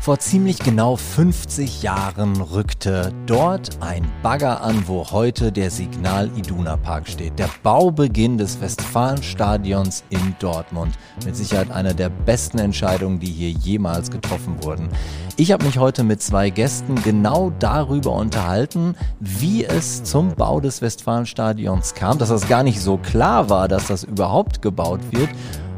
Vor ziemlich genau 50 Jahren rückte dort ein Bagger an, wo heute der Signal Iduna Park steht. Der Baubeginn des Westfalenstadions in Dortmund. Mit Sicherheit eine der besten Entscheidungen, die hier jemals getroffen wurden. Ich habe mich heute mit zwei Gästen genau darüber unterhalten, wie es zum Bau des Westfalenstadions kam, dass das gar nicht so klar war, dass das überhaupt gebaut wird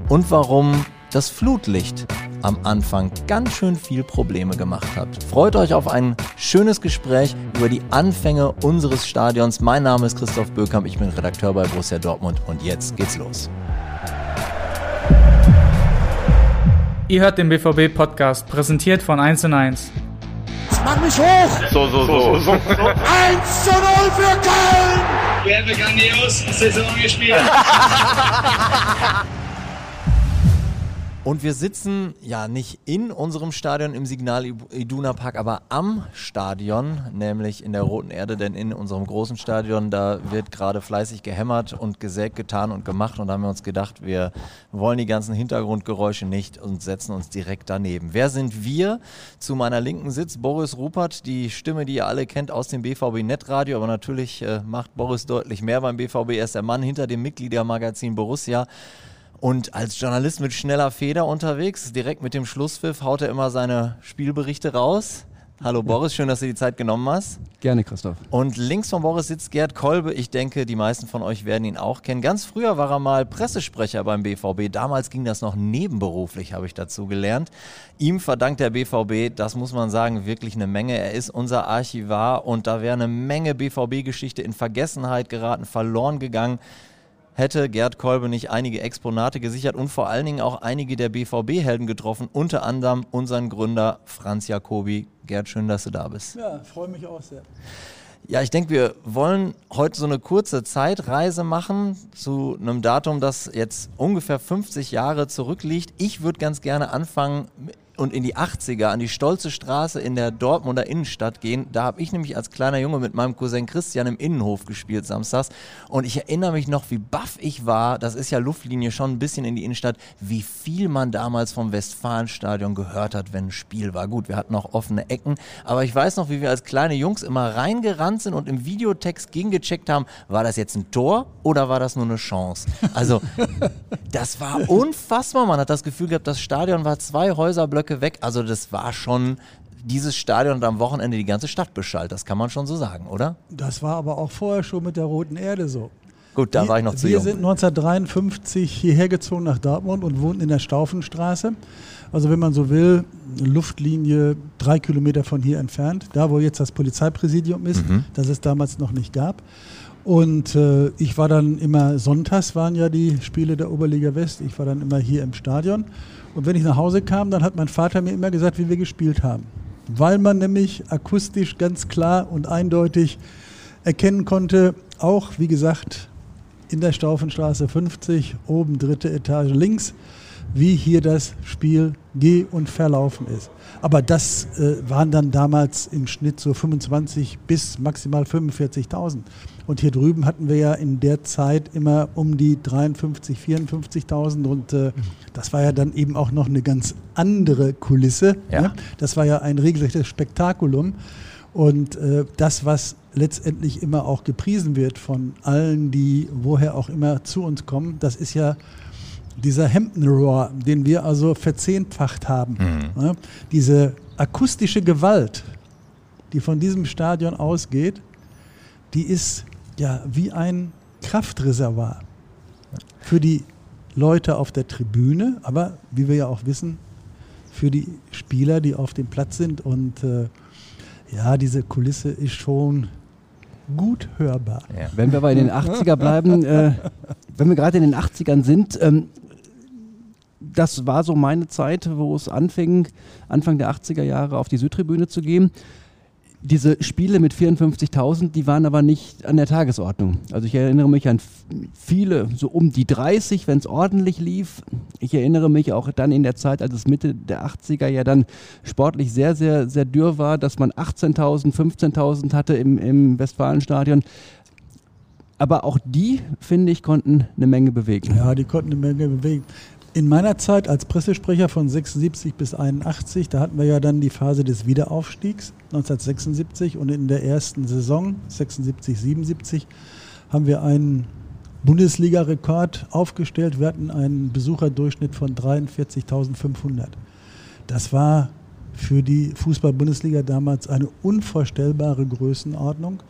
und warum das Flutlicht am Anfang ganz schön viel Probleme gemacht hat. Freut euch auf ein schönes Gespräch über die Anfänge unseres Stadions. Mein Name ist Christoph Bökamp, ich bin Redakteur bei Borussia Dortmund und jetzt geht's los. Ihr hört den BVB-Podcast, präsentiert von 1 und 1. Mach mich hoch! So, so, so. so. 1 zu 0 für Köln! Wir haben grandios Saison gespielt. Und wir sitzen ja nicht in unserem Stadion im Signal Iduna Park, aber am Stadion, nämlich in der Roten Erde, denn in unserem großen Stadion, da wird gerade fleißig gehämmert und gesägt, getan und gemacht. Und da haben wir uns gedacht, wir wollen die ganzen Hintergrundgeräusche nicht und setzen uns direkt daneben. Wer sind wir? Zu meiner Linken sitzt Boris Rupert, die Stimme, die ihr alle kennt aus dem BVB Netradio, aber natürlich äh, macht Boris deutlich mehr beim BVB. Er ist der Mann hinter dem Mitgliedermagazin Borussia. Und als Journalist mit schneller Feder unterwegs, direkt mit dem Schlusspfiff, haut er immer seine Spielberichte raus. Hallo Boris, schön, dass du die Zeit genommen hast. Gerne, Christoph. Und links von Boris sitzt Gerd Kolbe. Ich denke, die meisten von euch werden ihn auch kennen. Ganz früher war er mal Pressesprecher beim BVB. Damals ging das noch nebenberuflich, habe ich dazu gelernt. Ihm verdankt der BVB, das muss man sagen, wirklich eine Menge. Er ist unser Archivar und da wäre eine Menge BVB-Geschichte in Vergessenheit geraten, verloren gegangen hätte Gerd Kolbe nicht einige Exponate gesichert und vor allen Dingen auch einige der BVB-Helden getroffen, unter anderem unseren Gründer Franz Jacobi. Gerd, schön, dass du da bist. Ja, freue mich auch sehr. Ja, ich denke, wir wollen heute so eine kurze Zeitreise machen zu einem Datum, das jetzt ungefähr 50 Jahre zurückliegt. Ich würde ganz gerne anfangen und in die 80er an die Stolze Straße in der Dortmunder Innenstadt gehen. Da habe ich nämlich als kleiner Junge mit meinem Cousin Christian im Innenhof gespielt samstags. Und ich erinnere mich noch, wie baff ich war. Das ist ja Luftlinie schon ein bisschen in die Innenstadt, wie viel man damals vom Westfalenstadion gehört hat, wenn ein Spiel war. Gut, wir hatten auch offene Ecken. Aber ich weiß noch, wie wir als kleine Jungs immer reingerannt sind und im Videotext gegengecheckt haben, war das jetzt ein Tor oder war das nur eine Chance? Also, das war unfassbar. Man hat das Gefühl gehabt, das Stadion war zwei Häuserblöcke Blöcke weg. Also das war schon dieses Stadion und am Wochenende die ganze Stadt beschallt. Das kann man schon so sagen, oder? Das war aber auch vorher schon mit der Roten Erde so. Gut, da wir, war ich noch zu wir jung. Wir sind 1953 hierher gezogen nach Dortmund und wohnten in der Staufenstraße. Also wenn man so will, Luftlinie drei Kilometer von hier entfernt, da wo jetzt das Polizeipräsidium ist, mhm. das es damals noch nicht gab. Und äh, ich war dann immer, sonntags waren ja die Spiele der Oberliga West, ich war dann immer hier im Stadion und wenn ich nach Hause kam, dann hat mein Vater mir immer gesagt, wie wir gespielt haben. Weil man nämlich akustisch ganz klar und eindeutig erkennen konnte, auch wie gesagt in der Staufenstraße 50, oben dritte Etage links, wie hier das Spiel geh- und verlaufen ist. Aber das äh, waren dann damals im Schnitt so 25 bis maximal 45.000. Und hier drüben hatten wir ja in der Zeit immer um die 53, 54.000 und äh, das war ja dann eben auch noch eine ganz andere Kulisse. Ja. Ne? Das war ja ein regelrechtes Spektakulum. Und äh, das, was letztendlich immer auch gepriesen wird von allen, die woher auch immer zu uns kommen, das ist ja dieser Hemdenrohr, den wir also verzehnfacht haben. Mhm. Ne? Diese akustische Gewalt, die von diesem Stadion ausgeht, die ist ja wie ein Kraftreservoir für die Leute auf der Tribüne, aber wie wir ja auch wissen, für die Spieler, die auf dem Platz sind. Und äh, ja, diese Kulisse ist schon gut hörbar. Ja. Wenn wir aber in den 80er bleiben, äh, wenn wir gerade in den 80ern sind, ähm, das war so meine Zeit, wo es anfing, Anfang der 80er Jahre auf die Südtribüne zu gehen diese Spiele mit 54.000, die waren aber nicht an der Tagesordnung. Also ich erinnere mich an viele, so um die 30, wenn es ordentlich lief. Ich erinnere mich auch dann in der Zeit, als es Mitte der 80er ja dann sportlich sehr, sehr, sehr dürr war, dass man 18.000, 15.000 hatte im, im Westfalenstadion. Aber auch die, finde ich, konnten eine Menge bewegen. Ja, die konnten eine Menge bewegen. In meiner Zeit als Pressesprecher von 76 bis 81, da hatten wir ja dann die Phase des Wiederaufstiegs 1976 und in der ersten Saison 76, 77 haben wir einen Bundesliga-Rekord aufgestellt. Wir hatten einen Besucherdurchschnitt von 43.500. Das war für die Fußball-Bundesliga damals eine unvorstellbare Größenordnung.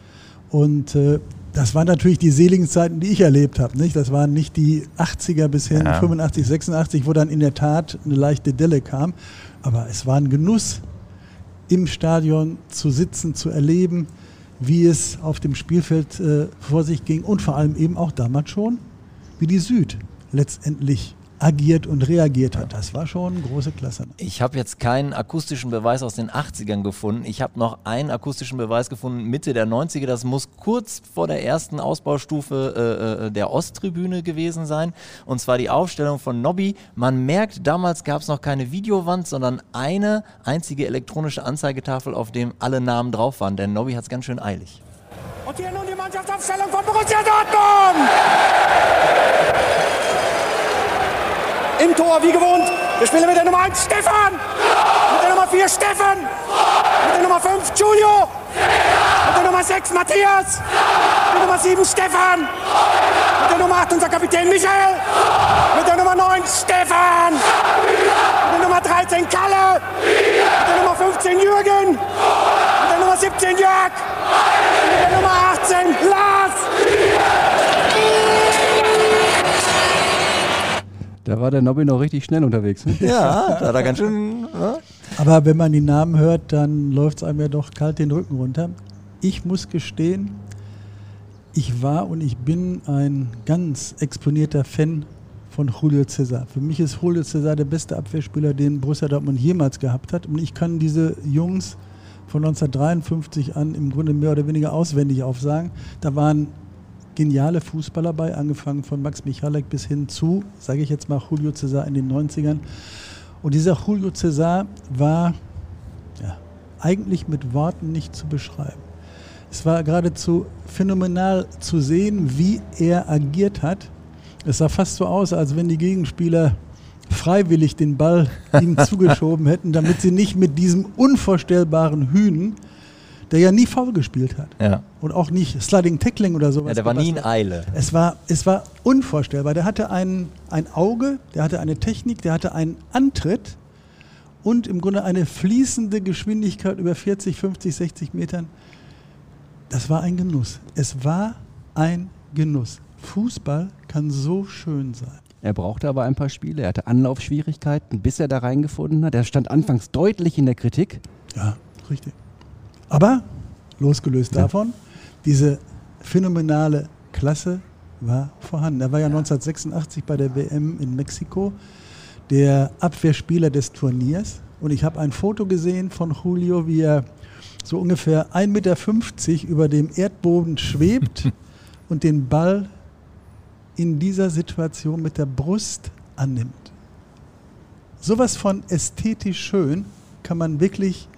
Und äh, das waren natürlich die seligen Zeiten, die ich erlebt habe. Nicht? Das waren nicht die 80er bis hin ja. 85, 86, wo dann in der Tat eine leichte Delle kam. Aber es war ein Genuss, im Stadion zu sitzen, zu erleben, wie es auf dem Spielfeld äh, vor sich ging und vor allem eben auch damals schon, wie die Süd letztendlich agiert und reagiert hat. Das war schon große Klasse. Ich habe jetzt keinen akustischen Beweis aus den 80ern gefunden. Ich habe noch einen akustischen Beweis gefunden, Mitte der 90er. Das muss kurz vor der ersten Ausbaustufe äh, äh, der Osttribüne gewesen sein. Und zwar die Aufstellung von Nobby. Man merkt, damals gab es noch keine Videowand, sondern eine einzige elektronische Anzeigetafel, auf dem alle Namen drauf waren. Denn Nobby hat es ganz schön eilig. Und hier nun die Mannschaftsaufstellung von Borussia Dortmund. Im Tor, wie gewohnt, wir spielen mit der Nummer 1 Stefan, mit der Nummer 4 Steffen, mit der Nummer 5 Giulio, mit der Nummer 6 Matthias, mit der Nummer 7 Stefan, mit der Nummer 8 unser Kapitän Michael, mit der Nummer 9 Stefan, mit der Nummer 13 Kalle, mit der Nummer 15 Jürgen, mit der Nummer 17 Jörg, mit der Nummer 18 Lars. Da war der Nobby noch richtig schnell unterwegs. Ne? Ja, da hat er ganz schön. Ja. Aber wenn man die Namen hört, dann läuft es einem ja doch kalt den Rücken runter. Ich muss gestehen, ich war und ich bin ein ganz exponierter Fan von Julio Cesar. Für mich ist Julio Cesar der beste Abwehrspieler, den Borussia Dortmund jemals gehabt hat. Und ich kann diese Jungs von 1953 an im Grunde mehr oder weniger auswendig aufsagen. Da waren geniale Fußballer bei, angefangen von Max Michalek bis hin zu, sage ich jetzt mal, Julio Cesar in den 90ern. Und dieser Julio Cesar war ja, eigentlich mit Worten nicht zu beschreiben. Es war geradezu phänomenal zu sehen, wie er agiert hat. Es sah fast so aus, als wenn die Gegenspieler freiwillig den Ball ihm zugeschoben hätten, damit sie nicht mit diesem unvorstellbaren Hühnen der ja nie faul gespielt hat. Ja. Und auch nicht Sliding Tackling oder sowas. Ja, der war nie in Eile. Es war, es war unvorstellbar. Der hatte ein, ein Auge, der hatte eine Technik, der hatte einen Antritt und im Grunde eine fließende Geschwindigkeit über 40, 50, 60 Metern. Das war ein Genuss. Es war ein Genuss. Fußball kann so schön sein. Er brauchte aber ein paar Spiele. Er hatte Anlaufschwierigkeiten, bis er da reingefunden hat. Er stand anfangs deutlich in der Kritik. Ja, richtig. Aber losgelöst ja. davon, diese phänomenale Klasse war vorhanden. Er war ja 1986 bei der WM in Mexiko der Abwehrspieler des Turniers. Und ich habe ein Foto gesehen von Julio, wie er so ungefähr 1,50 Meter über dem Erdboden schwebt und den Ball in dieser Situation mit der Brust annimmt. Sowas von ästhetisch schön kann man wirklich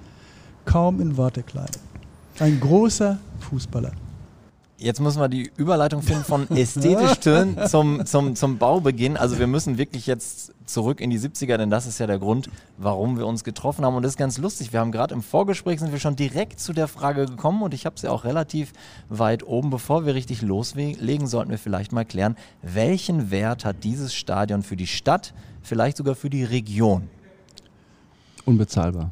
kaum in Worte kleiden. Ein großer Fußballer. Jetzt müssen wir die Überleitung finden von ästhetisch schön zum, zum, zum Baubeginn. Also wir müssen wirklich jetzt zurück in die 70er, denn das ist ja der Grund, warum wir uns getroffen haben. Und das ist ganz lustig. Wir haben gerade im Vorgespräch sind wir schon direkt zu der Frage gekommen und ich habe sie auch relativ weit oben. Bevor wir richtig loslegen, sollten wir vielleicht mal klären, welchen Wert hat dieses Stadion für die Stadt, vielleicht sogar für die Region? Unbezahlbar.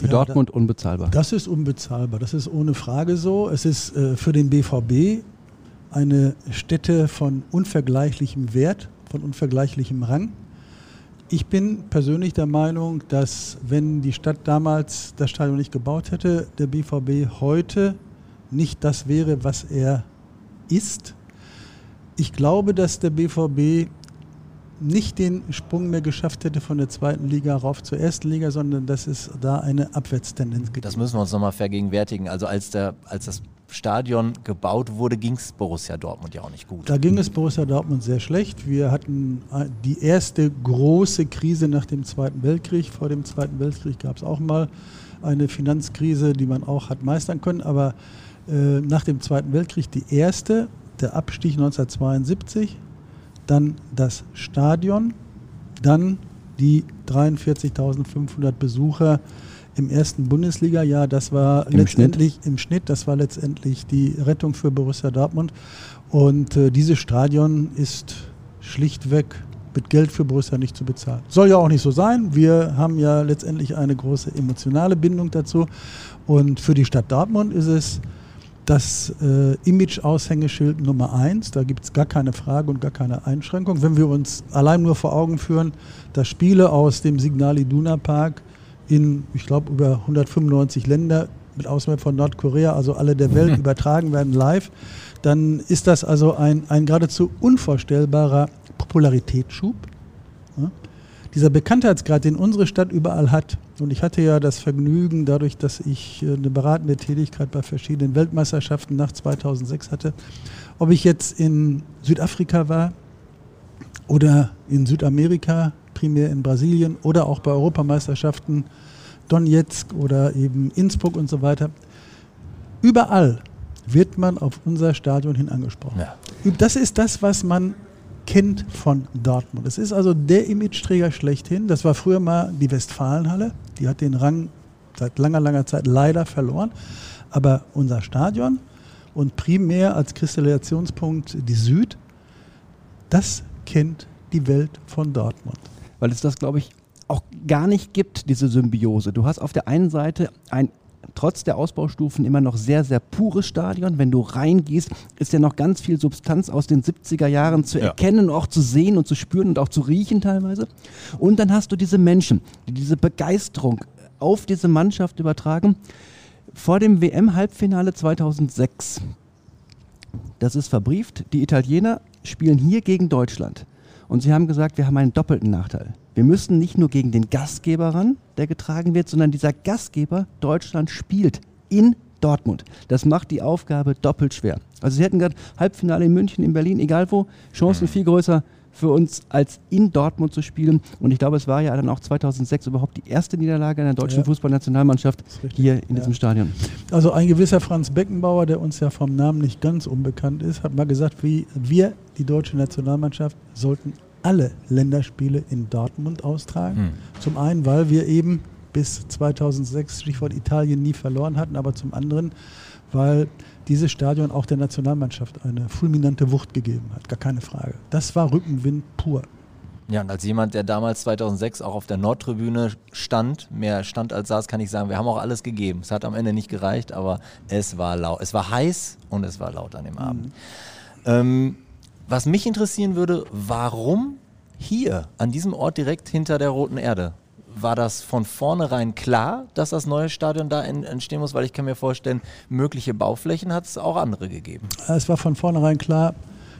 Für ja, Dortmund unbezahlbar. Das ist unbezahlbar, das ist ohne Frage so. Es ist äh, für den BVB eine Stätte von unvergleichlichem Wert, von unvergleichlichem Rang. Ich bin persönlich der Meinung, dass wenn die Stadt damals das Stadion nicht gebaut hätte, der BVB heute nicht das wäre, was er ist. Ich glaube, dass der BVB nicht den Sprung mehr geschafft hätte von der zweiten Liga rauf zur ersten Liga, sondern dass es da eine Abwärtstendenz gibt. Das müssen wir uns nochmal vergegenwärtigen. Also als, der, als das Stadion gebaut wurde, ging es Borussia Dortmund ja auch nicht gut. Da ging es Borussia Dortmund sehr schlecht. Wir hatten äh, die erste große Krise nach dem Zweiten Weltkrieg. Vor dem Zweiten Weltkrieg gab es auch mal eine Finanzkrise, die man auch hat meistern können. Aber äh, nach dem Zweiten Weltkrieg die erste, der Abstieg 1972 dann das Stadion Dann die 43.500 Besucher im ersten Bundesliga-Jahr. Das war Im letztendlich im Schnitt, das war letztendlich die Rettung für Borussia Dortmund. Und äh, dieses Stadion ist schlichtweg mit Geld für Borussia nicht zu bezahlen. Soll ja auch nicht so sein. Wir haben ja letztendlich eine große emotionale Bindung dazu. Und für die Stadt Dortmund ist es das äh, Image-Aushängeschild Nummer eins. Da gibt es gar keine Frage und gar keine Einschränkung. Wenn wir uns allein nur vor Augen führen, dass Spiele aus dem Signal Iduna Park in, ich glaube, über 195 Länder mit Ausnahme von Nordkorea, also alle der Welt, übertragen werden live, dann ist das also ein, ein geradezu unvorstellbarer Popularitätsschub. Dieser Bekanntheitsgrad, den unsere Stadt überall hat, und ich hatte ja das Vergnügen, dadurch, dass ich äh, eine beratende Tätigkeit bei verschiedenen Weltmeisterschaften nach 2006 hatte, ob ich jetzt in Südafrika war oder in Südamerika, primär in Brasilien oder auch bei Europameisterschaften Donetsk oder eben Innsbruck und so weiter. Überall wird man auf unser Stadion hin angesprochen. Ja. Das ist das, was man kennt von Dortmund. Es ist also der Imageträger schlechthin. Das war früher mal die Westfalenhalle. Die hat den Rang seit langer, langer Zeit leider verloren. Aber unser Stadion und primär als Kristallisationspunkt die Süd, das kennt die Welt von Dortmund. weil es das, glaube ich, auch gar nicht gibt, diese Symbiose. Du hast auf der einen Seite ein trotz der Ausbaustufen immer noch sehr, sehr pures Stadion. Wenn du reingehst, ist ja noch ganz viel Substanz aus den 70er Jahren zu Ja. erkennen, auch zu sehen und zu spüren und auch zu riechen teilweise. Und dann hast du diese Menschen, die diese Begeisterung auf diese Mannschaft übertragen. Vor dem WM-Halbfinale 2006 das ist verbrieft. Die Italiener spielen hier gegen Deutschland. Und sie haben gesagt, wir haben einen doppelten Nachteil. Wir müssen nicht nur gegen den Gastgeber ran, der getragen wird, sondern dieser Gastgeber Deutschland spielt in Dortmund. Das macht die Aufgabe doppelt schwer. Also sie hätten gerade Halbfinale in München, in Berlin, egal wo, Chancen viel größer für uns als in Dortmund zu spielen. Und ich glaube, es war ja dann auch 2006 überhaupt die erste Niederlage einer deutschen Ja. Fußballnationalmannschaft hier in Ja. diesem Stadion. Also ein gewisser Franz Beckenbauer, der uns ja vom Namen nicht ganz unbekannt ist, hat mal gesagt, wie wir, die deutsche Nationalmannschaft, sollten alle Länderspiele in Dortmund austragen. Hm. Zum einen, weil wir eben bis 2006, Stichwort Italien, nie verloren hatten, aber zum anderen, weil dieses Stadion auch der Nationalmannschaft eine fulminante Wucht gegeben hat, gar keine Frage. Das war Rückenwind pur. Ja, und als jemand, der damals 2006 auch auf der Nordtribüne stand, mehr stand als saß, kann ich sagen, wir haben auch alles gegeben. Es hat am Ende nicht gereicht, aber es war laut. Es war heiß und es war laut an dem Abend. Ähm, was mich interessieren würde, warum hier, an diesem Ort direkt hinter der Roten Erde? War das von vornherein klar, dass das neue Stadion da en- entstehen muss? Weil ich kann mir vorstellen, mögliche Bauflächen hat es auch andere gegeben. Es war von vornherein klar,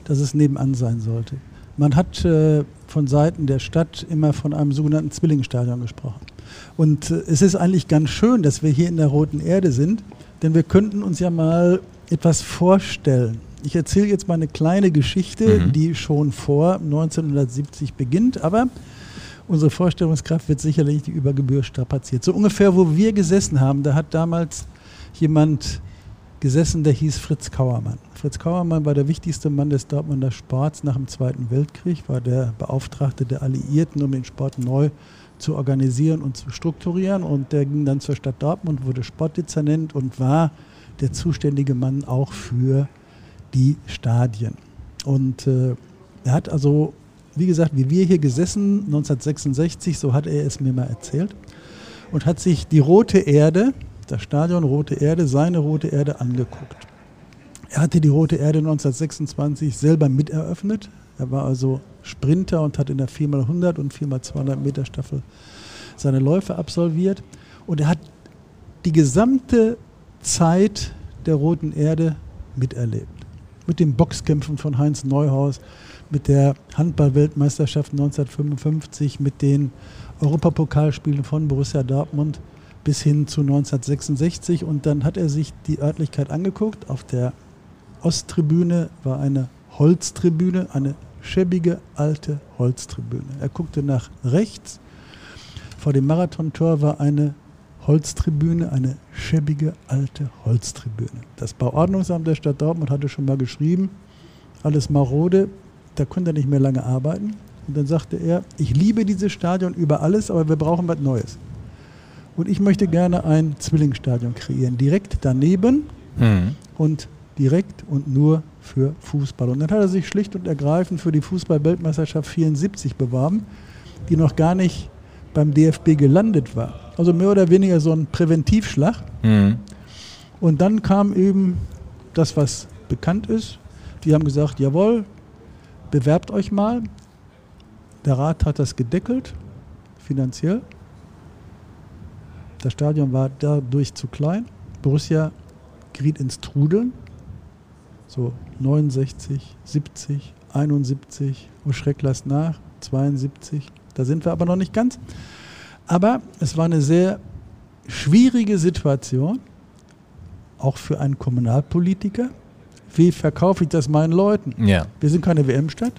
dass es nebenan sein sollte. Man hat äh, von Seiten der Stadt immer von einem sogenannten Zwillingsstadion gesprochen. Und äh, es ist eigentlich ganz schön, dass wir hier in der Roten Erde sind, denn wir könnten uns ja mal etwas vorstellen. Ich erzähle jetzt mal eine kleine Geschichte, Mhm. die schon vor 1970 beginnt, aber unsere Vorstellungskraft wird sicherlich die Übergebühr strapaziert. So ungefähr, wo wir gesessen haben, da hat damals jemand gesessen, der hieß Fritz Kauermann. Fritz Kauermann war der wichtigste Mann des Dortmunder Sports nach dem Zweiten Weltkrieg, war der Beauftragte der Alliierten, um den Sport neu zu organisieren und zu strukturieren. Und der ging dann zur Stadt Dortmund, wurde Sportdezernent und war der zuständige Mann auch für die Stadien. Und äh, er hat also, wie gesagt, wie wir hier gesessen, 1966, so hat er es mir mal erzählt, und hat sich die Rote Erde, das Stadion Rote Erde, seine Rote Erde angeguckt. Er hatte die Rote Erde 1926 selber miteröffnet. Er war also Sprinter und hat in der 4x100 und 4x200 Meter Staffel seine Läufe absolviert. Und er hat die gesamte Zeit der Roten Erde miterlebt. Mit den Boxkämpfen von Heinz Neuhaus, mit der Handball-Weltmeisterschaft 1955, mit den Europapokalspielen von Borussia Dortmund bis hin zu 1966. Und dann hat er sich die Örtlichkeit angeguckt. Auf der Osttribüne war eine Holztribüne, eine schäbige alte Holztribüne. Er guckte nach rechts. Vor dem Marathontor war eine Holztribüne, eine schäbige alte Holztribüne. Das Bauordnungsamt der Stadt Dortmund hatte schon mal geschrieben, alles marode, da konnte er nicht mehr lange arbeiten. Und dann sagte er, ich liebe dieses Stadion über alles, aber wir brauchen was Neues. Und ich möchte gerne ein Zwillingsstadion kreieren, direkt daneben Mhm. und direkt und nur für Fußball. Und dann hat er sich schlicht und ergreifend für die Fußball-Weltmeisterschaft 74 beworben, die noch gar nicht beim DFB gelandet war. Also mehr oder weniger so ein Präventivschlag. Mhm. Und dann kam eben das, was bekannt ist. Die haben gesagt, jawohl, bewerbt euch mal. Der Rat hat das gedeckelt, finanziell. Das Stadion war dadurch zu klein. Borussia geriet ins Trudeln. So 69, 70, 71, oh Schreck lasst nach, 72. Da sind wir aber noch nicht ganz. Aber es war eine sehr schwierige Situation, auch für einen Kommunalpolitiker. Wie verkaufe ich das meinen Leuten? Ja. Wir sind keine WM-Stadt.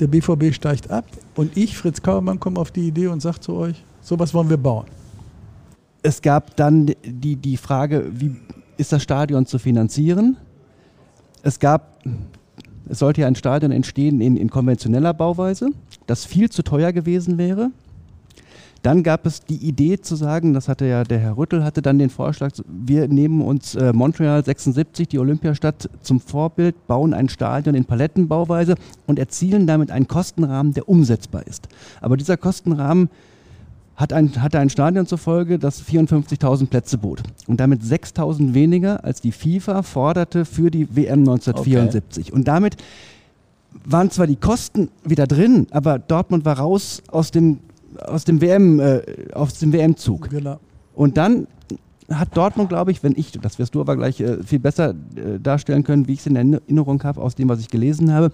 Der BVB steigt ab und ich, Fritz Kauermann, komme auf die Idee und sage zu euch, sowas wollen wir bauen. Es gab dann die, die Frage, wie ist das Stadion zu finanzieren? Es gab, es sollte ja ein Stadion entstehen in, in konventioneller Bauweise, das viel zu teuer gewesen wäre. Dann gab es die Idee zu sagen, das hatte ja der Herr Rüttel, hatte dann den Vorschlag, wir nehmen uns äh, Montreal 76, die Olympiastadt, zum Vorbild, bauen ein Stadion in Palettenbauweise und erzielen damit einen Kostenrahmen, der umsetzbar ist. Aber dieser Kostenrahmen hat ein, hatte ein Stadion zur Folge, das 54.000 Plätze bot. Und damit 6.000 weniger, als die FIFA forderte für die WM 1974. Und damit waren zwar die Kosten wieder drin, aber Dortmund war raus aus dem, aus dem WM, äh, aus dem WM-Zug. Genau. Und dann hat Dortmund, glaube ich, wenn ich, das wirst du aber gleich äh, viel besser äh, darstellen können, wie ich es in Erinnerung habe, aus dem, was ich gelesen habe,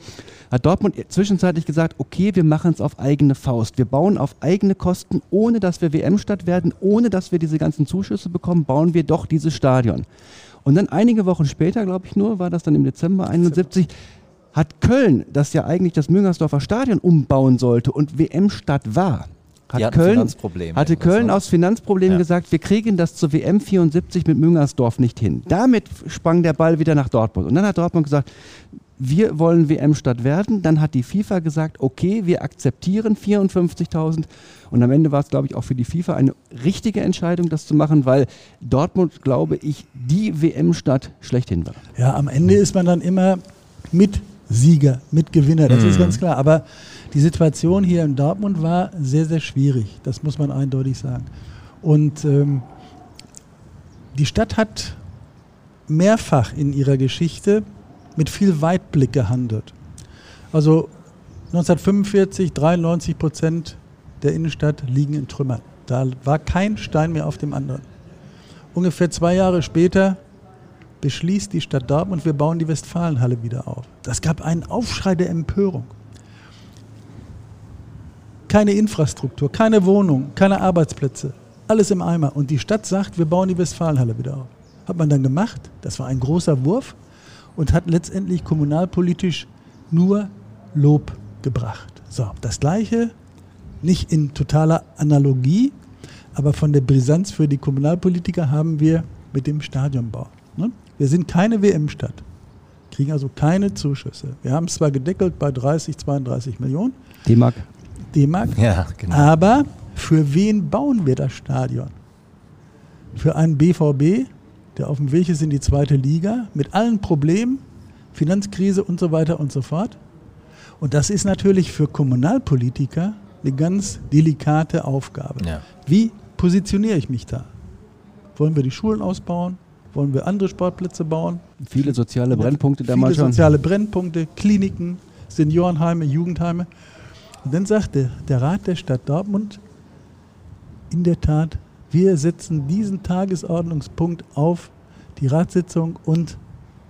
hat Dortmund zwischenzeitlich gesagt, okay, wir machen es auf eigene Faust. Wir bauen auf eigene Kosten, ohne dass wir WM-Stadt werden, ohne dass wir diese ganzen Zuschüsse bekommen, bauen wir doch dieses Stadion. Und dann einige Wochen später, glaube ich nur, war das dann im Dezember 71, hat Köln, das ja eigentlich das Müngersdorfer Stadion umbauen sollte und WM-Stadt war, hat hatten Köln, Finanzprobleme. hatte Köln aus Finanzproblemen Ja. gesagt, wir kriegen das zur WM 74 mit Müngersdorf nicht hin. Damit sprang der Ball wieder nach Dortmund. Und dann hat Dortmund gesagt, wir wollen WM-Stadt werden. Dann hat die FIFA gesagt, okay, wir akzeptieren 54.000. Und am Ende war es, glaube ich, auch für die FIFA eine richtige Entscheidung, das zu machen, weil Dortmund, glaube ich, die WM-Stadt schlechthin war. Ja, am Ende ist man dann immer Mitsieger, Mitgewinner, das ist Mhm. ganz klar. Aber die Situation hier in Dortmund war sehr, sehr schwierig. Das muss man eindeutig sagen. Und ähm, die Stadt hat mehrfach in ihrer Geschichte mit viel Weitblick gehandelt. Also 1945, 93 Prozent der Innenstadt liegen in Trümmern. Da war kein Stein mehr auf dem anderen. Ungefähr zwei Jahre später beschließt die Stadt Dortmund, wir bauen die Westfalenhalle wieder auf. Das gab einen Aufschrei der Empörung. Keine Infrastruktur, keine Wohnung, keine Arbeitsplätze, alles im Eimer. Und die Stadt sagt, wir bauen die Westfalenhalle wieder auf. Hat man dann gemacht. Das war ein großer Wurf und hat letztendlich kommunalpolitisch nur Lob gebracht. So, das Gleiche, nicht in totaler Analogie, aber von der Brisanz für die Kommunalpolitiker haben wir mit dem Stadionbau. Ne? Wir sind keine WM-Stadt, kriegen also keine Zuschüsse. Wir haben es zwar gedeckelt bei 30, 32 Millionen D-Mark. D-Mark, Ja, genau. aber für wen bauen wir das Stadion? Für einen BVB, der auf dem Weg ist in die zweite Liga, mit allen Problemen, Finanzkrise und so weiter und so fort. Und das ist natürlich für Kommunalpolitiker eine ganz delikate Aufgabe. Ja. Wie positioniere ich mich da? Wollen wir die Schulen ausbauen? Wollen wir andere Sportplätze bauen? Viele soziale Brennpunkte damals Viele soziale Brennpunkte, Kliniken, Seniorenheime, Jugendheime. Und dann sagte der Rat der Stadt Dortmund, in der Tat, wir setzen diesen Tagesordnungspunkt auf die Ratssitzung und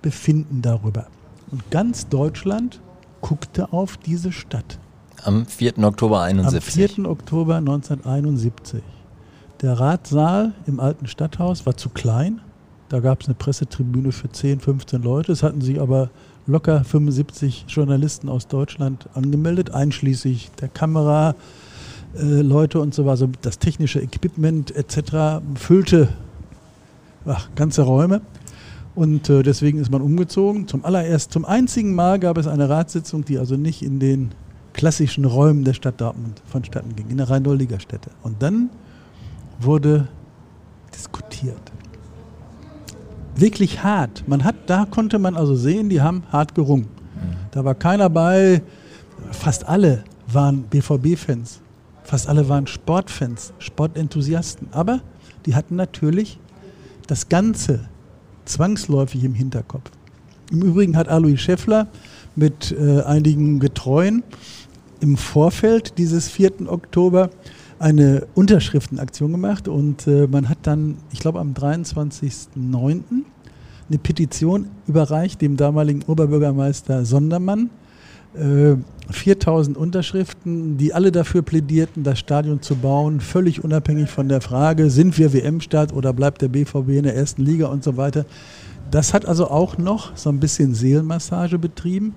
befinden darüber. Und ganz Deutschland guckte auf diese Stadt. Am 4. Oktober Am 71. 4. Oktober 1971. Der Ratssaal im alten Stadthaus war zu klein. Da gab es eine Pressetribüne für 10, 15 Leute. Es hatten sich aber locker 75 Journalisten aus Deutschland angemeldet, einschließlich der Kamera, äh, Leute und so weiter. Also das technische Equipment etc. füllte ach, ganze Räume. Und äh, deswegen ist man umgezogen. Zum allererst, zum einzigen Mal gab es eine Ratssitzung, die also nicht in den klassischen Räumen der Stadt Dortmund vonstatten ging, in der Rhein-Liga-Stätte. Und dann wurde diskutiert. Wirklich hart. Man hat, da konnte man also sehen, die haben hart gerungen. Da war keiner bei, fast alle waren BVB-Fans, fast alle waren Sportfans, Sportenthusiasten. Aber die hatten natürlich das Ganze zwangsläufig im Hinterkopf. Im Übrigen hat Alois Scheffler mit äh, einigen Getreuen im Vorfeld dieses 4. Oktober eine Unterschriftenaktion gemacht und äh, man hat dann, ich glaube am 23.09. eine Petition überreicht dem damaligen Oberbürgermeister Sondermann. Äh, 4000 Unterschriften, die alle dafür plädierten, das Stadion zu bauen, völlig unabhängig von der Frage, sind wir WM-Stadt oder bleibt der BVB in der ersten Liga und so weiter. Das hat also auch noch so ein bisschen Seelenmassage betrieben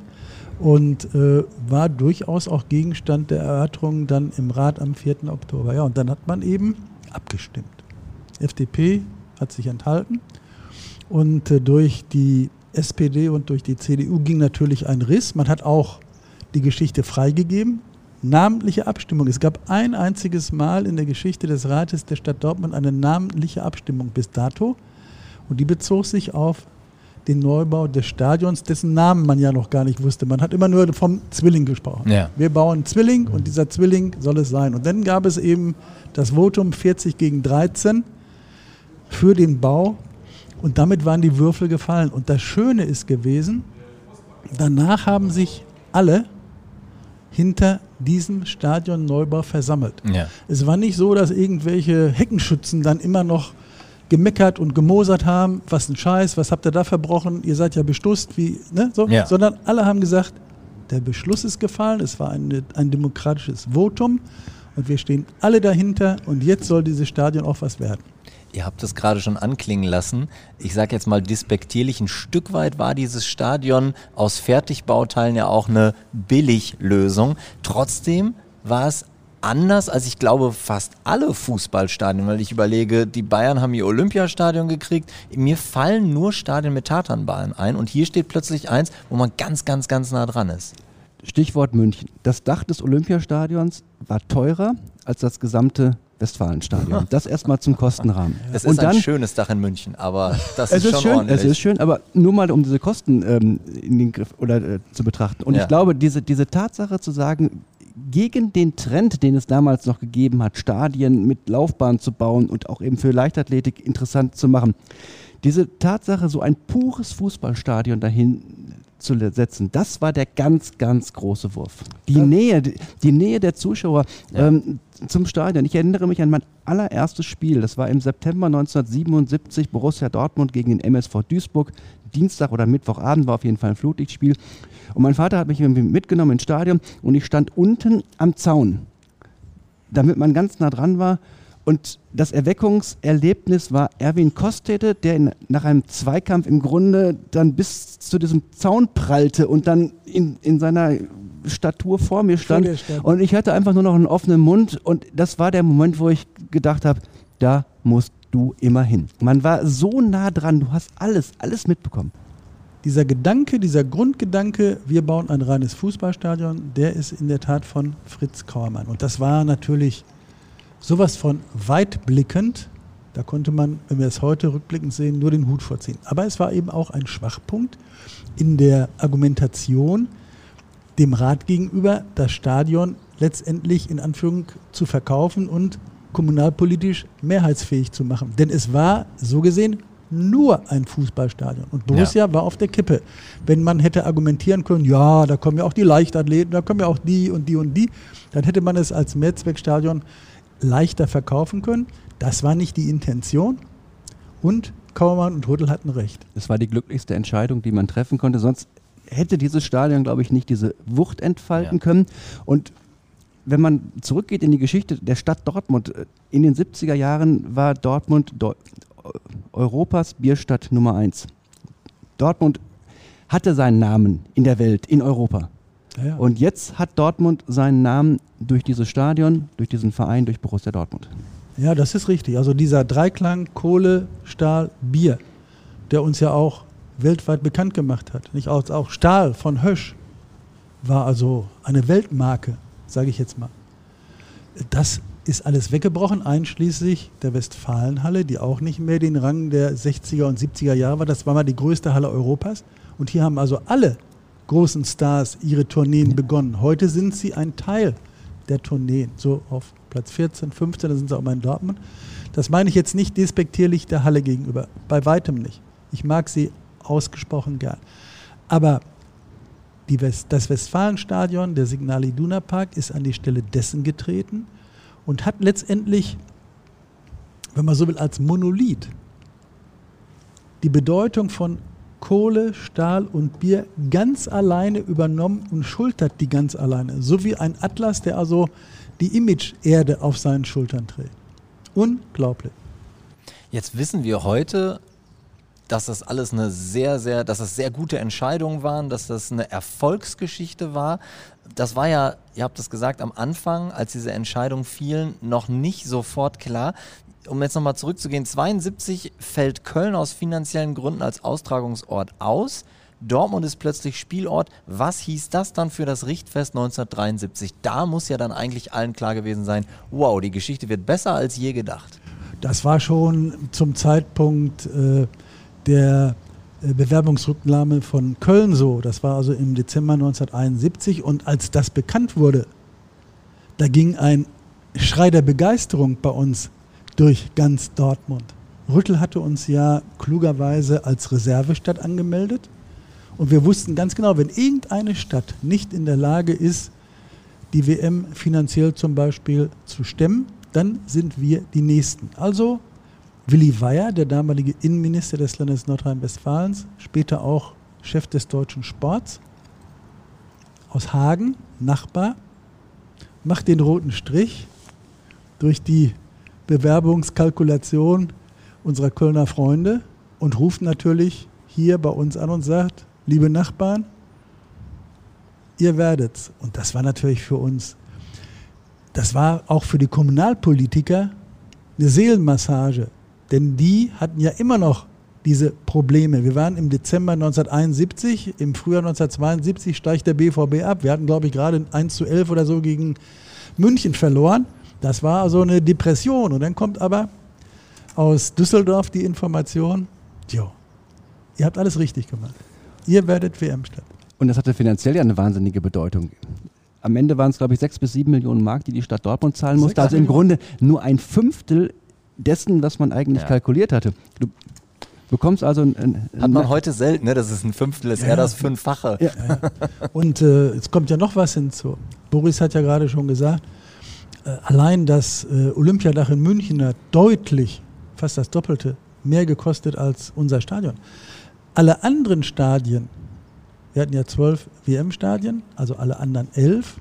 und äh, war durchaus auch Gegenstand der Erörterungen dann im Rat am 4. Oktober. Ja, und dann hat man eben abgestimmt. FDP hat sich enthalten und äh, durch die SPD und durch die CDU ging natürlich ein Riss. Man hat auch die Geschichte freigegeben. Namentliche Abstimmung. Es gab ein einziges Mal in der Geschichte des Rates der Stadt Dortmund eine namentliche Abstimmung bis dato. Und die bezog sich auf den Neubau des Stadions, dessen Namen man ja noch gar nicht wusste. Man hat immer nur vom Zwilling gesprochen. Ja. Wir bauen Zwilling und dieser Zwilling soll es sein. Und dann gab es eben das Votum 40 gegen 13 für den Bau und damit waren die Würfel gefallen. Und das Schöne ist gewesen, danach haben sich alle hinter diesem Stadionneubau versammelt. Ja. Es war nicht so, dass irgendwelche Heckenschützen dann immer noch gemeckert und gemosert haben, was ein Scheiß, was habt ihr da verbrochen, ihr seid ja bestusst, wie, ne, so, Ja. sondern alle haben gesagt, der Beschluss ist gefallen, es war eine, ein demokratisches Votum und wir stehen alle dahinter und jetzt soll dieses Stadion auch was werden. Ihr habt es gerade schon anklingen lassen. Ich sage jetzt mal despektierlich, ein Stück weit war dieses Stadion aus Fertigbauteilen ja auch eine Billiglösung. Trotzdem war es anders als ich glaube fast alle Fußballstadien, weil ich überlege, die Bayern haben ihr Olympiastadion gekriegt. Mir fallen nur Stadien mit Tatanbahnen ein und hier steht plötzlich eins, wo man ganz, ganz, ganz nah dran ist. Stichwort München. Das Dach des Olympiastadions war teurer als das gesamte Westfalenstadion. Das erstmal zum Kostenrahmen. Es ist Und dann, ein schönes Dach in München, aber das ist schon schön, ordentlich. es ist schön, aber nur mal um diese Kosten ähm, in den Griff oder äh, zu betrachten. Und Ja. ich glaube, diese, diese Tatsache zu sagen, gegen den Trend, den es damals noch gegeben hat, Stadien mit Laufbahn zu bauen und auch eben für Leichtathletik interessant zu machen, diese Tatsache, so ein pures Fußballstadion dahin zu setzen, das war der ganz, ganz große Wurf. Die Nähe, die, die Nähe der Zuschauer ähm, zum Stadion. Ich erinnere mich an mein allererstes Spiel. Das war im September 1977 Borussia Dortmund gegen den MSV Duisburg. Dienstag oder Mittwochabend war auf jeden Fall ein Flutlichtspiel. Und mein Vater hat mich irgendwie mitgenommen ins Stadion und ich stand unten am Zaun, damit man ganz nah dran war. Und das Erweckungserlebnis war Erwin Kostede, der in, nach einem Zweikampf im Grunde dann bis zu diesem Zaun prallte und dann in, in seiner Statur vor mir stand. Und ich hatte einfach nur noch einen offenen Mund. Und das war der Moment, wo ich gedacht habe, da musst du immer hin. Man war so nah dran, du hast alles, alles mitbekommen. Dieser Gedanke, dieser Grundgedanke, wir bauen ein reines Fußballstadion, der ist in der Tat von Fritz Kauermann. Und das war natürlich sowas von weitblickend. Da konnte man, wenn wir es heute rückblickend sehen, nur den Hut vorziehen. Aber es war eben auch ein Schwachpunkt in der Argumentation dem Rat gegenüber, das Stadion letztendlich in Anführung zu verkaufen und kommunalpolitisch mehrheitsfähig zu machen. Denn es war so gesehen nur ein Fußballstadion. Und Borussia war auf der Kippe. Wenn man hätte argumentieren können, ja, da kommen ja auch die Leichtathleten, da kommen ja auch die und die und die, dann hätte man es als Mehrzweckstadion leichter verkaufen können. Das war nicht die Intention. Und Kauermann und Rüttel hatten recht. Es war die glücklichste Entscheidung, die man treffen konnte. Sonst hätte dieses Stadion, glaube ich, nicht diese Wucht entfalten Ja. können. Und wenn man zurückgeht in die Geschichte der Stadt Dortmund, äh, in den 70er Jahren war Dortmund Deu Europas Bierstadt Nummer eins. Dortmund hatte seinen Namen in der Welt, in Europa. Ja, ja. Und jetzt hat Dortmund seinen Namen durch dieses Stadion, durch diesen Verein, durch Borussia Dortmund. Ja, das ist richtig. Also dieser Dreiklang Kohle, Stahl, Bier, der uns ja auch weltweit bekannt gemacht hat. Nicht auch, auch Stahl von Hösch war also eine Weltmarke, sage ich jetzt mal. Das ist alles weggebrochen, einschließlich der Westfalenhalle, die auch nicht mehr den Rang der 60er und 70er Jahre war. Das war mal die größte Halle Europas. Und hier haben also alle großen Stars ihre Tourneen begonnen. Heute sind sie ein Teil der Tourneen. So auf Platz 14, 15, da sind sie auch mal in Dortmund. Das meine ich jetzt nicht despektierlich der Halle gegenüber. Bei weitem nicht. Ich mag sie ausgesprochen gern. Aber West, das Westfalenstadion, der Signal Iduna Park, ist an die Stelle dessen getreten und hat letztendlich, wenn man so will, als Monolith die Bedeutung von Kohle, Stahl und Bier ganz alleine übernommen und schultert die ganz alleine. So wie ein Atlas, der also die Image-Erde auf seinen Schultern trägt. Unglaublich. Jetzt wissen wir heute, dass das alles eine sehr, sehr, dass das sehr gute Entscheidungen waren, dass das eine Erfolgsgeschichte war. Das war ja, ihr habt es gesagt, am Anfang, als diese Entscheidungen fielen, noch nicht sofort klar. Um jetzt nochmal zurückzugehen, 72 fällt Köln aus finanziellen Gründen als Austragungsort aus. Dortmund ist plötzlich Spielort. Was hieß das dann für das Richtfest 1973? Da muss ja dann eigentlich allen klar gewesen sein, wow, die Geschichte wird besser als je gedacht. Das war schon zum Zeitpunkt äh, der äh, Bewerbungsrücknahme von Köln so. Das war also im Dezember 1971 und als das bekannt wurde, da ging ein Schrei der Begeisterung bei uns durch ganz Dortmund. Rüttel hatte uns ja klugerweise als Reservestadt angemeldet und wir wussten ganz genau, wenn irgendeine Stadt nicht in der Lage ist, die WM finanziell zum Beispiel zu stemmen, dann sind wir die Nächsten. Also Willi Weyer, der damalige Innenminister des Landes Nordrhein-Westfalens, später auch Chef des deutschen Sports, aus Hagen, Nachbar, macht den roten Strich durch die Bewerbungskalkulation unserer Kölner Freunde und ruft natürlich hier bei uns an und sagt, liebe Nachbarn, ihr werdet's. Und das war natürlich für uns, das war auch für die Kommunalpolitiker eine Seelenmassage. Denn die hatten ja immer noch diese Probleme. Wir waren im Dezember 1971, im Frühjahr 1972 steigt der BVB ab. Wir hatten, glaube ich, gerade 1 zu 11 oder so gegen München verloren. Das war also eine Depression. Und dann kommt aber aus Düsseldorf die Information, jo, ihr habt alles richtig gemacht. Ihr werdet WM-Stadt. Und das hatte finanziell ja eine wahnsinnige Bedeutung. Am Ende waren es, glaube ich, sechs bis sieben Millionen Mark, die die Stadt Dortmund zahlen musste. Also im Grunde nur ein Fünftel dessen, was man eigentlich ja. kalkuliert hatte. Du bekommst also ein, ein Hat man heute selten, ne? das ist ein Fünftel, ist ja. eher das Fünffache. Ja. Und äh, es kommt ja noch was hinzu. Boris hat ja gerade schon gesagt, äh, allein das äh, Olympiadach in München hat deutlich, fast das Doppelte, mehr gekostet als unser Stadion. Alle anderen Stadien, wir hatten ja zwölf WM-Stadien, also alle anderen elf,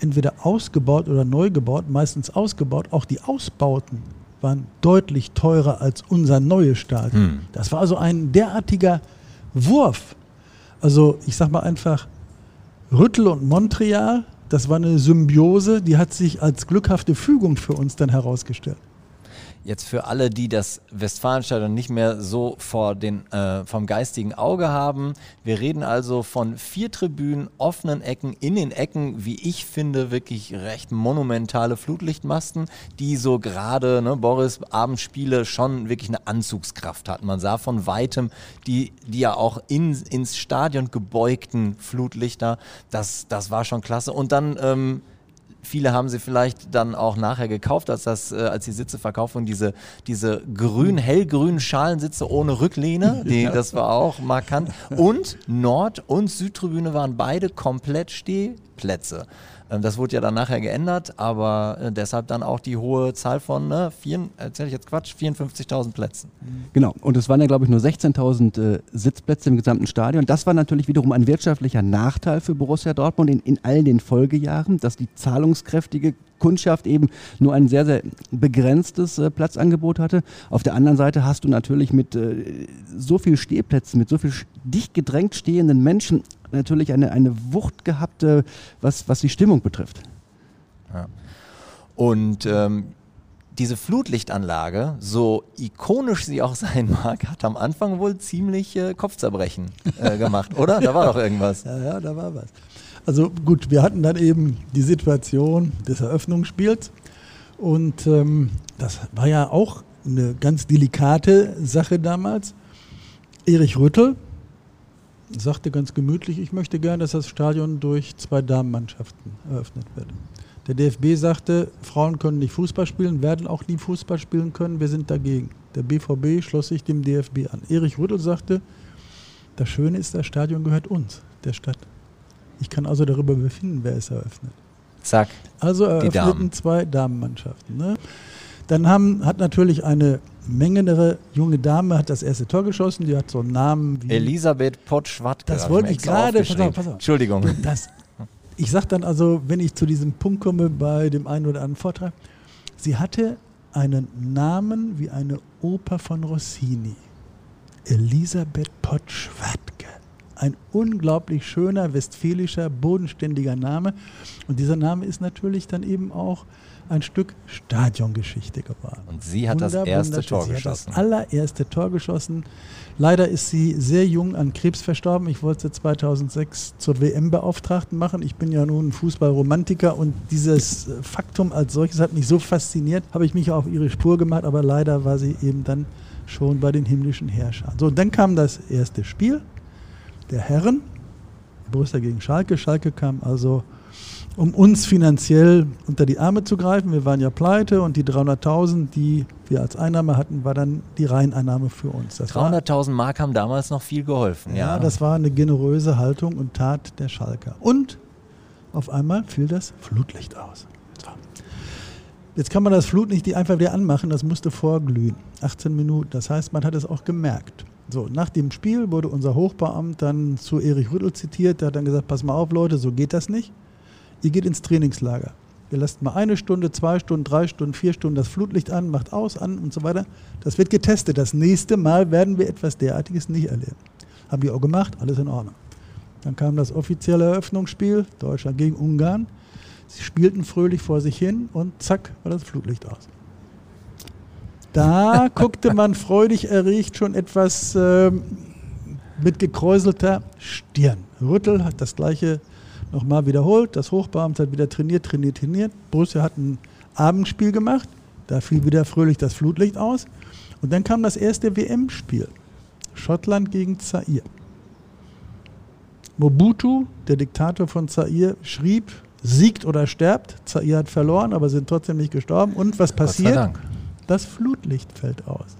entweder ausgebaut oder neu gebaut, meistens ausgebaut, auch die Ausbauten waren deutlich teurer als unser neues Stadion. Hm. Das war also ein derartiger Wurf. Also ich sag mal einfach, Rüttel und Montreal, das war eine Symbiose, die hat sich als glückhafte Fügung für uns dann herausgestellt. Jetzt für alle, die das Westfalenstadion nicht mehr so vor den, äh, vom geistigen Auge haben. Wir reden also von vier Tribünen, offenen Ecken, in den Ecken, wie ich finde, wirklich recht monumentale Flutlichtmasten, die so gerade, ne, Boris, Abendspiele schon wirklich eine Anzugskraft hatten. Man sah von weitem die, die ja auch in, ins Stadion gebeugten Flutlichter. Das, das war schon klasse. Und dann ähm, Viele haben sie vielleicht dann auch nachher gekauft, als, das, äh, als die Sitze verkauft wurden. Diese, diese grün, hellgrünen Schalensitze ohne Rücklehne, die, ja. das war auch markant. Und Nord- und Südtribüne waren beide komplett Stehplätze. Ähm, das wurde ja dann nachher geändert, aber äh, deshalb dann auch die hohe Zahl von, ne, erzähle ich jetzt Quatsch, 54.000 Plätzen. Genau, und es waren ja, glaube ich, nur 16.000 äh, Sitzplätze im gesamten Stadion. Das war natürlich wiederum ein wirtschaftlicher Nachteil für Borussia Dortmund in, in all den Folgejahren, dass die zahlungskräftige Kundschaft eben nur ein sehr, sehr begrenztes äh, Platzangebot hatte. Auf der anderen Seite hast du natürlich mit äh, so viel Stehplätzen, mit so viel dicht gedrängt stehenden Menschen natürlich eine, eine Wucht gehabt, äh, was, was die Stimmung betrifft. Ja. Und ähm, diese Flutlichtanlage, so ikonisch sie auch sein mag, hat am Anfang wohl ziemlich äh, Kopfzerbrechen äh, gemacht, oder? Da war doch irgendwas. Ja, ja, da war was. Also gut, wir hatten dann eben die Situation des Eröffnungsspiels und ähm, das war ja auch eine ganz delikate Sache damals. Erich Rüttel sagte ganz gemütlich, ich möchte gerne, dass das Stadion durch zwei Damenmannschaften eröffnet wird. Der DFB sagte, Frauen können nicht Fußball spielen, werden auch nie Fußball spielen können, wir sind dagegen. Der BVB schloss sich dem DFB an. Erich Rüttel sagte, das Schöne ist, das Stadion gehört uns, der Stadt. Ich kann also darüber befinden, wer es eröffnet. Zack. Also eröffneten Damen. zwei Damenmannschaften. Ne? Dann haben, hat natürlich eine mengenere junge Dame hat das erste Tor geschossen. Die hat so einen Namen wie. Elisabeth Potsch-Wattke. Das wollte ich gerade- pass auf, pass auf. Entschuldigung. Das, ich sage dann also, wenn ich zu diesem Punkt komme bei dem einen oder anderen Vortrag, sie hatte einen Namen wie eine Oper von Rossini. Elisabeth Potsch-Wattke. Ein unglaublich schöner, westfälischer, bodenständiger Name. Und dieser Name ist natürlich dann eben auch ein Stück Stadiongeschichte geworden. Und sie hat das Wunder- erste wunderschön. Tor sie geschossen. Hat das allererste Tor geschossen. Leider ist sie sehr jung an Krebs verstorben. Ich wollte sie 2006 zur WM-Beauftragten machen. Ich bin ja nun Fußballromantiker und dieses Faktum als solches hat mich so fasziniert, habe ich mich auf ihre Spur gemacht, aber leider war sie eben dann schon bei den himmlischen Herrschern. So, und dann kam das erste Spiel der Herren, Borussia gegen Schalke. Schalke kam also um uns finanziell unter die Arme zu greifen. Wir waren ja pleite und die 300.000, die wir als Einnahme hatten, war dann die Reiheneinnahme für uns. Das war, 300.000 Mark haben damals noch viel geholfen. Ja, ja, das war eine generöse Haltung und Tat der Schalker. Und auf einmal fiel das Flutlicht aus. Jetzt kann man das Flutlicht nicht einfach wieder anmachen, das musste vorglühen. 18 Minuten. Das heißt, man hat es auch gemerkt. So, nach dem Spiel wurde unser Hochbeamt dann zu Erich Rüttel zitiert. Der hat dann gesagt: Pass mal auf, Leute, so geht das nicht. Ihr geht ins Trainingslager. Ihr lasst mal eine Stunde, zwei Stunden, drei Stunden, vier Stunden das Flutlicht an, macht aus, an und so weiter. Das wird getestet. Das nächste Mal werden wir etwas derartiges nicht erleben. Haben wir auch gemacht, alles in Ordnung. Dann kam das offizielle Eröffnungsspiel, Deutschland gegen Ungarn. Sie spielten fröhlich vor sich hin und zack war das Flutlicht aus. Da guckte man freudig erregt schon etwas ähm, mit gekräuselter Stirn. Rüttel hat das gleiche nochmal wiederholt. Das Hochbeamt hat wieder trainiert, trainiert, trainiert. Borussia hat ein Abendspiel gemacht. Da fiel wieder fröhlich das Flutlicht aus. Und dann kam das erste WM-Spiel. Schottland gegen Zaire. Mobutu, der Diktator von Zaire, schrieb, siegt oder sterbt. Zaire hat verloren, aber sind trotzdem nicht gestorben. Und was Gott sei passiert? Dank. Das Flutlicht fällt aus.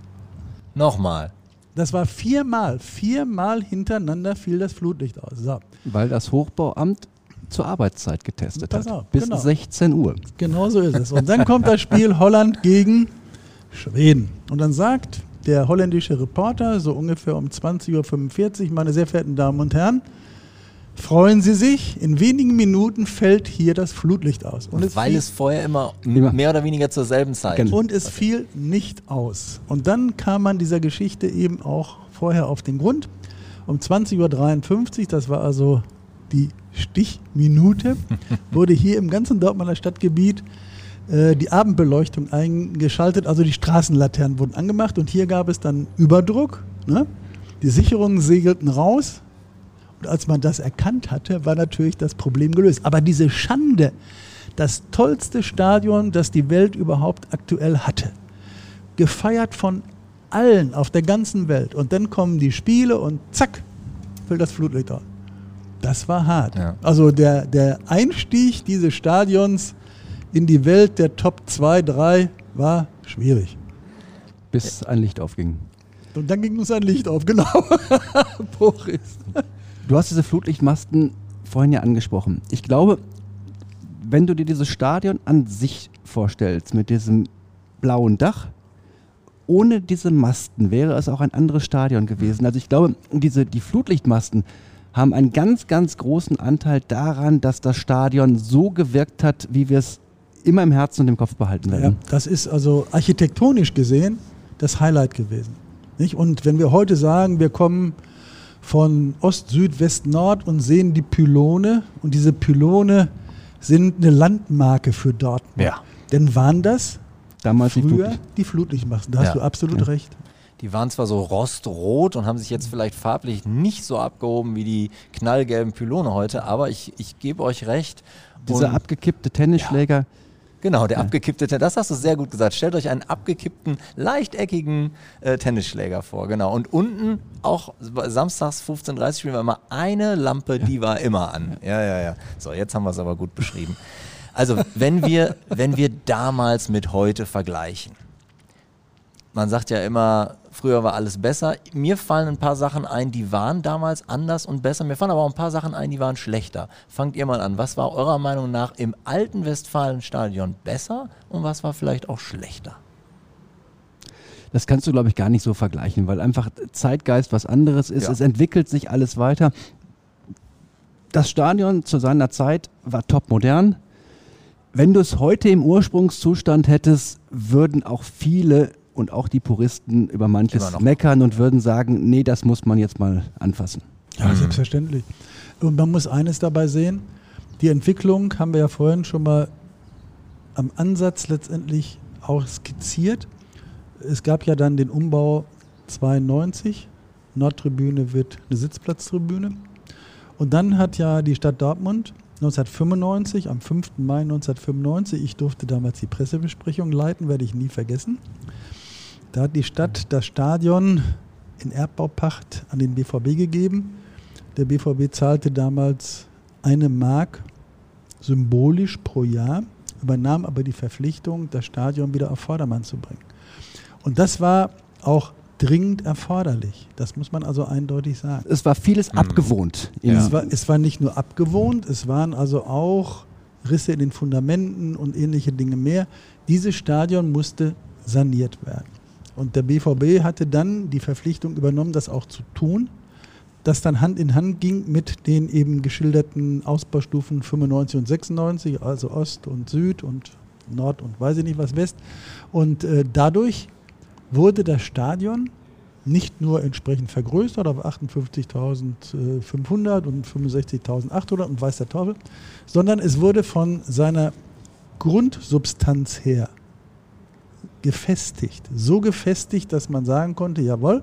Nochmal. Das war viermal, viermal hintereinander fiel das Flutlicht aus. So, Weil das Hochbauamt zur Arbeitszeit getestet Pass hat. auf, bis genau. 16 Uhr. genau so ist es. Und dann kommt das Spiel Holland gegen Schweden. Und dann sagt der holländische Reporter, so ungefähr um 20.45 Uhr, meine sehr verehrten Damen und Herren, freuen Sie sich, in wenigen Minuten fällt hier das Flutlicht aus. Und es Weil es vorher immer Immer. mehr oder weniger zur selben Zeit. Genau. Und es fiel nicht aus. Und dann kam man dieser Geschichte eben auch vorher auf den Grund. Um 20.53 Uhr, das war also die Stichminute, wurde hier im ganzen Dortmunder Stadtgebiet äh, die Abendbeleuchtung eingeschaltet, also die Straßenlaternen wurden angemacht und hier gab es dann Überdruck. Ne? Die Sicherungen segelten raus als man das erkannt hatte, war natürlich das Problem gelöst. Aber diese Schande, das tollste Stadion, das die Welt überhaupt aktuell hatte, gefeiert von allen auf der ganzen Welt. Und dann kommen die Spiele und zack, fällt das Flutlicht aus. Das war hart. Ja. Also der, der Einstieg dieses Stadions in die Welt der Top 2, 3 war schwierig. Bis ein Licht aufging. Und dann ging uns ein Licht auf, genau. Boris. Du hast diese Flutlichtmasten vorhin ja angesprochen. Ich glaube, wenn du dir dieses Stadion an sich vorstellst, mit diesem blauen Dach, ohne diese Masten wäre es auch ein anderes Stadion gewesen. Also ich glaube, diese, die Flutlichtmasten haben einen ganz, ganz großen Anteil daran, dass das Stadion so gewirkt hat, wie wir es immer im Herzen und im Kopf behalten Ja, werden. das ist also architektonisch gesehen das Highlight gewesen. Nicht? Und wenn wir heute sagen, wir kommen von Ost, Süd, West, Nord und sehen die Pylone und diese Pylone sind eine Landmarke für Dortmund. Ja. Denn waren das Damals früher die Flutlichtmasten. Da hast Ja. du absolut Ja. recht. Die waren zwar so rostrot und haben sich jetzt vielleicht farblich nicht so abgehoben wie die knallgelben Pylone heute, aber ich, ich gebe euch recht. Dieser abgekippte Tennisschläger, Genau, der abgekippte Tennis. Das hast du sehr gut gesagt. Stellt euch einen abgekippten, leichteckigen äh, Tennisschläger vor. Genau. Und unten auch samstags 15.30 spielen wir immer eine Lampe, die war immer an. Ja, ja, ja. So, jetzt haben wir es aber gut beschrieben. Also, wenn wir, wenn wir damals mit heute vergleichen. Man sagt ja immer, früher war alles besser. Mir fallen ein paar Sachen ein, die waren damals anders und besser. Mir fallen aber auch ein paar Sachen ein, die waren schlechter. Fangt ihr mal an. Was war eurer Meinung nach im alten Westfalenstadion besser und was war vielleicht auch schlechter? das kannst du, glaube ich, gar nicht so vergleichen, weil einfach Zeitgeist was anderes ist. Ja. Es entwickelt sich alles weiter. Das Stadion zu seiner Zeit war top modern. Wenn du es heute im Ursprungszustand hättest, würden auch viele und auch die Puristen über manches meckern und würden sagen, nee, das muss man jetzt mal anfassen. Ja, selbstverständlich. Und man muss eines dabei sehen, die Entwicklung haben wir ja vorhin schon mal am Ansatz letztendlich auch skizziert. Es gab ja dann den Umbau 92, Nordtribüne wird eine Sitzplatztribüne. Und dann hat ja die Stadt Dortmund 1995, am 5. Mai 1995, ich durfte damals die Pressebesprechung leiten, werde ich nie vergessen. Da hat die Stadt das Stadion in Erbbaupacht an den BVB gegeben. Der BVB zahlte damals eine Mark symbolisch pro Jahr, übernahm aber die Verpflichtung, das Stadion wieder auf Vordermann zu bringen. Und das war auch dringend erforderlich. Das muss man also eindeutig sagen. Es war vieles abgewohnt. im- Es, war, es war nicht nur abgewohnt, es waren also auch Risse in den Fundamenten und ähnliche Dinge mehr. Dieses Stadion musste saniert werden. Und der BVB hatte dann die Verpflichtung übernommen, das auch zu tun, das dann Hand in Hand ging mit den eben geschilderten Ausbaustufen 95 und 96, also Ost und Süd und Nord und weiß ich nicht was West. Und äh, dadurch wurde das Stadion nicht nur entsprechend vergrößert auf 58.500 und 65.800 und weiß der Teufel, sondern es wurde von seiner Grundsubstanz her gefestigt. So gefestigt, dass man sagen konnte, jawohl,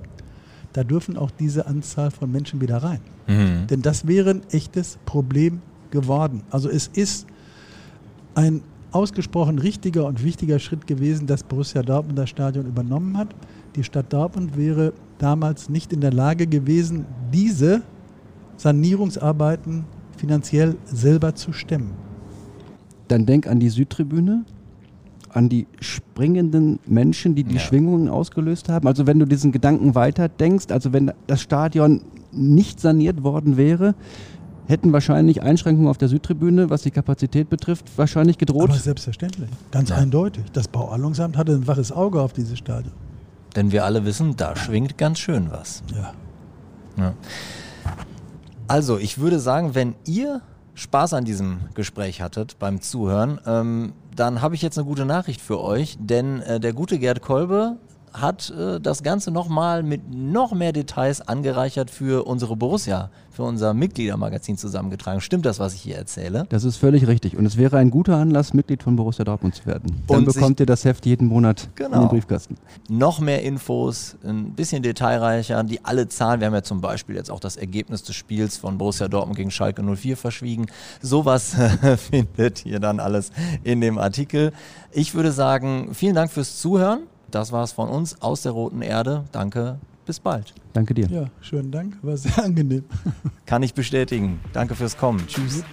da dürfen auch diese Anzahl von Menschen wieder rein. Denn das wäre ein echtes Problem geworden. Also es ist ein ausgesprochen richtiger und wichtiger Schritt gewesen, dass Borussia Dortmund das Stadion übernommen hat. Die Stadt Dortmund wäre damals nicht in der Lage gewesen, diese Sanierungsarbeiten finanziell selber zu stemmen. Dann denk an die Südtribüne, an die springenden Menschen, die die Ja. Schwingungen ausgelöst haben. Also wenn du diesen Gedanken weiter denkst, also wenn das Stadion nicht saniert worden wäre, hätten wahrscheinlich Einschränkungen auf der Südtribüne, was die Kapazität betrifft, wahrscheinlich gedroht. Aber selbstverständlich, ganz Ja. eindeutig. Das Bauordnungsamt hatte ein waches Auge auf dieses Stadion. Denn wir alle wissen, da schwingt ganz schön was. Ja. Ja. Also, ich würde sagen, wenn ihr Spaß an diesem Gespräch hattet beim Zuhören, ähm, dann habe ich jetzt eine gute Nachricht für euch, denn äh, der gute Gerd Kolbe hat äh, das Ganze nochmal mit noch mehr Details angereichert für unsere Borussia, für unser Mitgliedermagazin zusammengetragen. Stimmt das, was ich hier erzähle? Das ist völlig richtig. Und es wäre ein guter Anlass, Mitglied von Borussia Dortmund zu werden. Dann Und bekommt ihr das Heft jeden Monat in Genau. den Briefkasten. noch mehr Infos, ein bisschen detailreicher, die alle Zahlen. Wir haben ja zum Beispiel jetzt auch das Ergebnis des Spiels von Borussia Dortmund gegen Schalke 04 verschwiegen. Sowas findet ihr dann alles in dem Artikel. Ich würde sagen, vielen Dank fürs Zuhören. Das war's von uns aus der Roten Erde. Danke, bis bald. Danke dir. ja, schönen Dank, war sehr angenehm. Kann ich bestätigen. Danke fürs Kommen. Tschüss.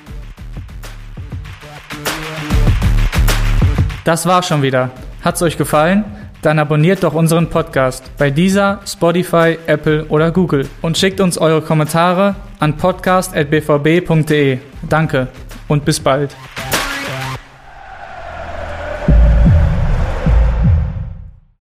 Das war's schon wieder. Hat's euch gefallen? Dann abonniert doch unseren Podcast bei dieser, Spotify, Apple oder Google und schickt uns eure Kommentare an podcast.bvb.de. Danke und bis bald.